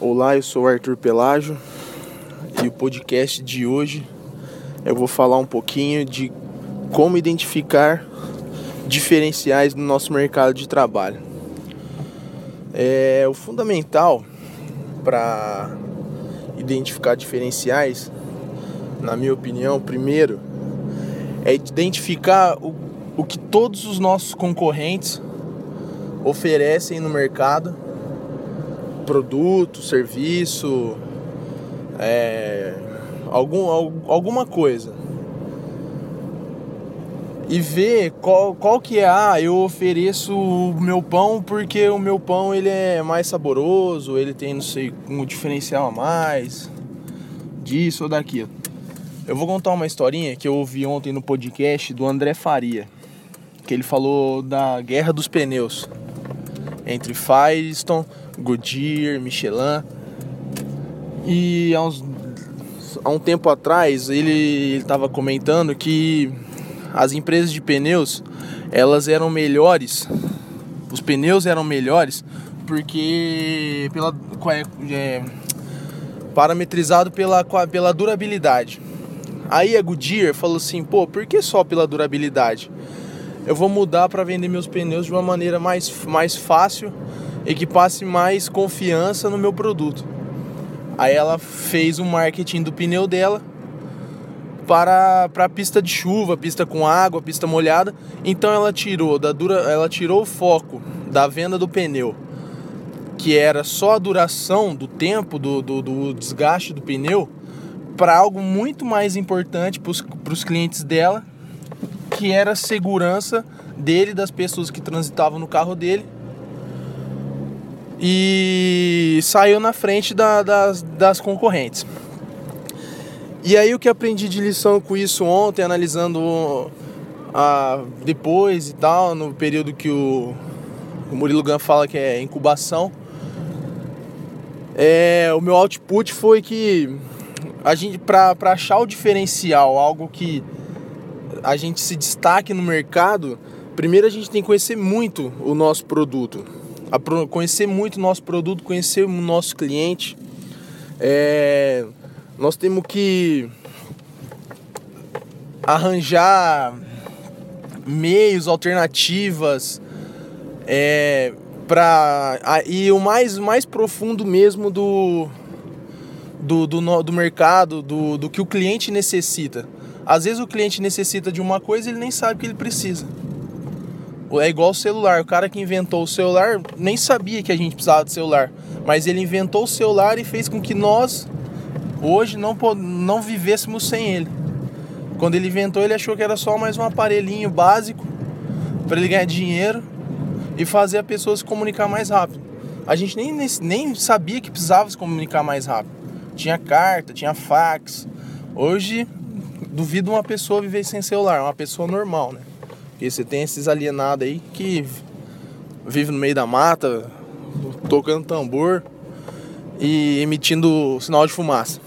Olá, eu sou Arthur Pelágio e o podcast de hoje eu vou falar um pouquinho de como identificar diferenciais no nosso mercado de trabalho. É o fundamental para identificar diferenciais, na minha opinião, primeiro é identificar o, o que todos os nossos concorrentes oferecem no mercado produto, serviço, é, algum, alguma coisa. E ver qual, qual que é, ah, eu ofereço o meu pão porque o meu pão ele é mais saboroso, ele tem, não sei, um diferencial a mais, disso ou daquilo. Eu vou contar uma historinha que eu ouvi ontem no podcast do André Faria, que ele falou da guerra dos pneus entre Firestone Goodyear, Michelin. E há, uns, há um tempo atrás ele estava comentando que as empresas de pneus elas eram melhores, os pneus eram melhores porque pela é, parametrizado pela, pela durabilidade. Aí a Goodyear falou assim, pô, por que só pela durabilidade? Eu vou mudar para vender meus pneus de uma maneira mais, mais fácil e que passe mais confiança no meu produto. Aí ela fez o marketing do pneu dela para para pista de chuva, pista com água, pista molhada. Então ela tirou da dura, ela tirou o foco da venda do pneu, que era só a duração do tempo do, do, do desgaste do pneu, para algo muito mais importante para os clientes dela, que era segurança dele, das pessoas que transitavam no carro dele e saiu na frente da, das, das concorrentes. E aí o que aprendi de lição com isso ontem, analisando a, depois e tal, no período que o, o Murilo Gun fala que é incubação, é, o meu output foi que a gente para achar o diferencial, algo que a gente se destaque no mercado, primeiro a gente tem que conhecer muito o nosso produto a conhecer muito o nosso produto, conhecer o nosso cliente. É, nós temos que arranjar meios, alternativas é, para e o mais, mais profundo mesmo do, do, do, do mercado, do, do que o cliente necessita. Às vezes o cliente necessita de uma coisa e ele nem sabe que ele precisa. É igual o celular. O cara que inventou o celular nem sabia que a gente precisava de celular. Mas ele inventou o celular e fez com que nós, hoje, não, não vivêssemos sem ele. Quando ele inventou, ele achou que era só mais um aparelhinho básico para ele ganhar dinheiro e fazer a pessoa se comunicar mais rápido. A gente nem, nem, sabia que precisava se comunicar mais rápido. Tinha carta, tinha fax. Hoje, duvido uma pessoa viver sem celular, uma pessoa normal, né? Porque você tem esses alienados aí que vivem no meio da mata, tocando tambor e emitindo sinal de fumaça.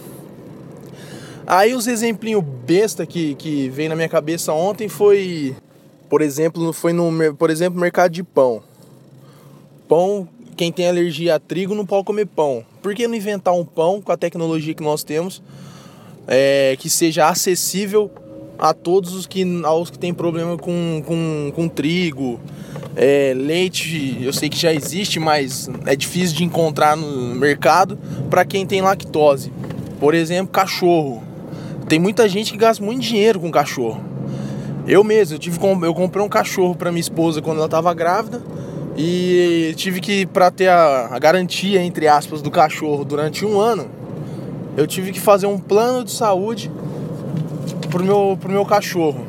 Aí os exemplinhos besta que, que veio na minha cabeça ontem foi, por exemplo, foi no, por exemplo, mercado de pão. Pão, quem tem alergia a trigo não pode comer pão. Por que não inventar um pão com a tecnologia que nós temos é, que seja acessível a todos os que, aos que têm problema com, com, com trigo. É, leite, eu sei que já existe, mas é difícil de encontrar no mercado para quem tem lactose. Por exemplo, cachorro. Tem muita gente que gasta muito dinheiro com cachorro. Eu mesmo, eu tive eu comprei um cachorro para minha esposa quando ela estava grávida e tive que para ter a, a garantia entre aspas do cachorro durante um ano, eu tive que fazer um plano de saúde pro meu, pro meu cachorro.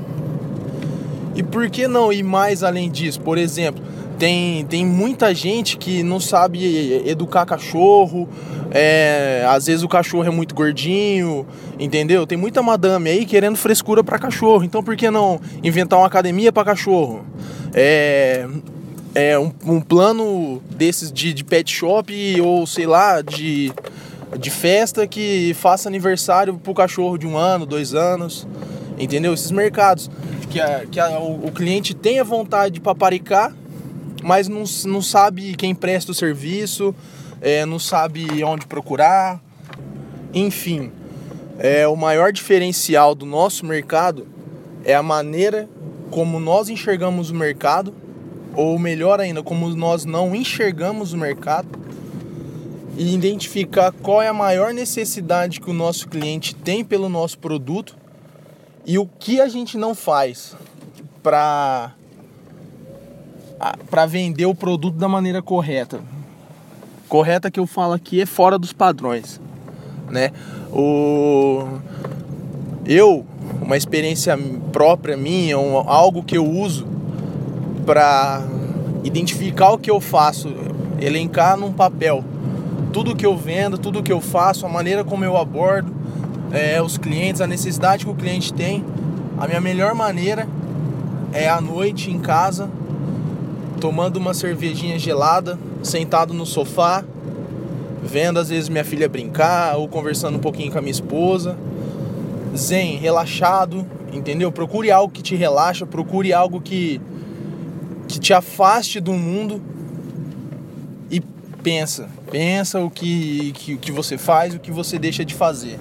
E por que não ir mais além disso? Por exemplo, tem, tem muita gente que não sabe educar cachorro, é, às vezes o cachorro é muito gordinho, entendeu? Tem muita madame aí querendo frescura para cachorro, então por que não inventar uma academia para cachorro? É, é um, um, plano desses de, de pet shop ou sei lá, de de festa que faça aniversário pro cachorro de um ano, dois anos, entendeu? Esses mercados que, a, que a, o, o, cliente tem a vontade de paparicar, mas não, não sabe quem presta o serviço, é, não sabe onde procurar, enfim. É, o maior diferencial do nosso mercado é a maneira como nós enxergamos o mercado, ou melhor ainda, como nós não enxergamos o mercado, e identificar qual é a maior necessidade que o nosso cliente tem pelo nosso produto e o que a gente não faz para para vender o produto da maneira correta. Correta que eu falo aqui é fora dos padrões, né? O eu uma experiência própria minha, um, algo que eu uso para identificar o que eu faço, elencar num papel tudo que eu vendo, tudo que eu faço, a maneira como eu abordo é, os clientes, a necessidade que o cliente tem. A minha melhor maneira é à noite em casa, tomando uma cervejinha gelada, sentado no sofá, vendo às vezes minha filha brincar ou conversando um pouquinho com a minha esposa. Zen, relaxado, entendeu? Procure algo que te relaxa, procure algo que que te afaste do mundo e pensa, pensa o que, que, que você faz, o que você deixa de fazer.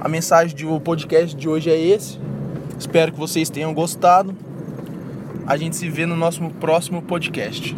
A mensagem do podcast de hoje é esse. Espero que vocês tenham gostado. A gente se vê no nosso próximo podcast.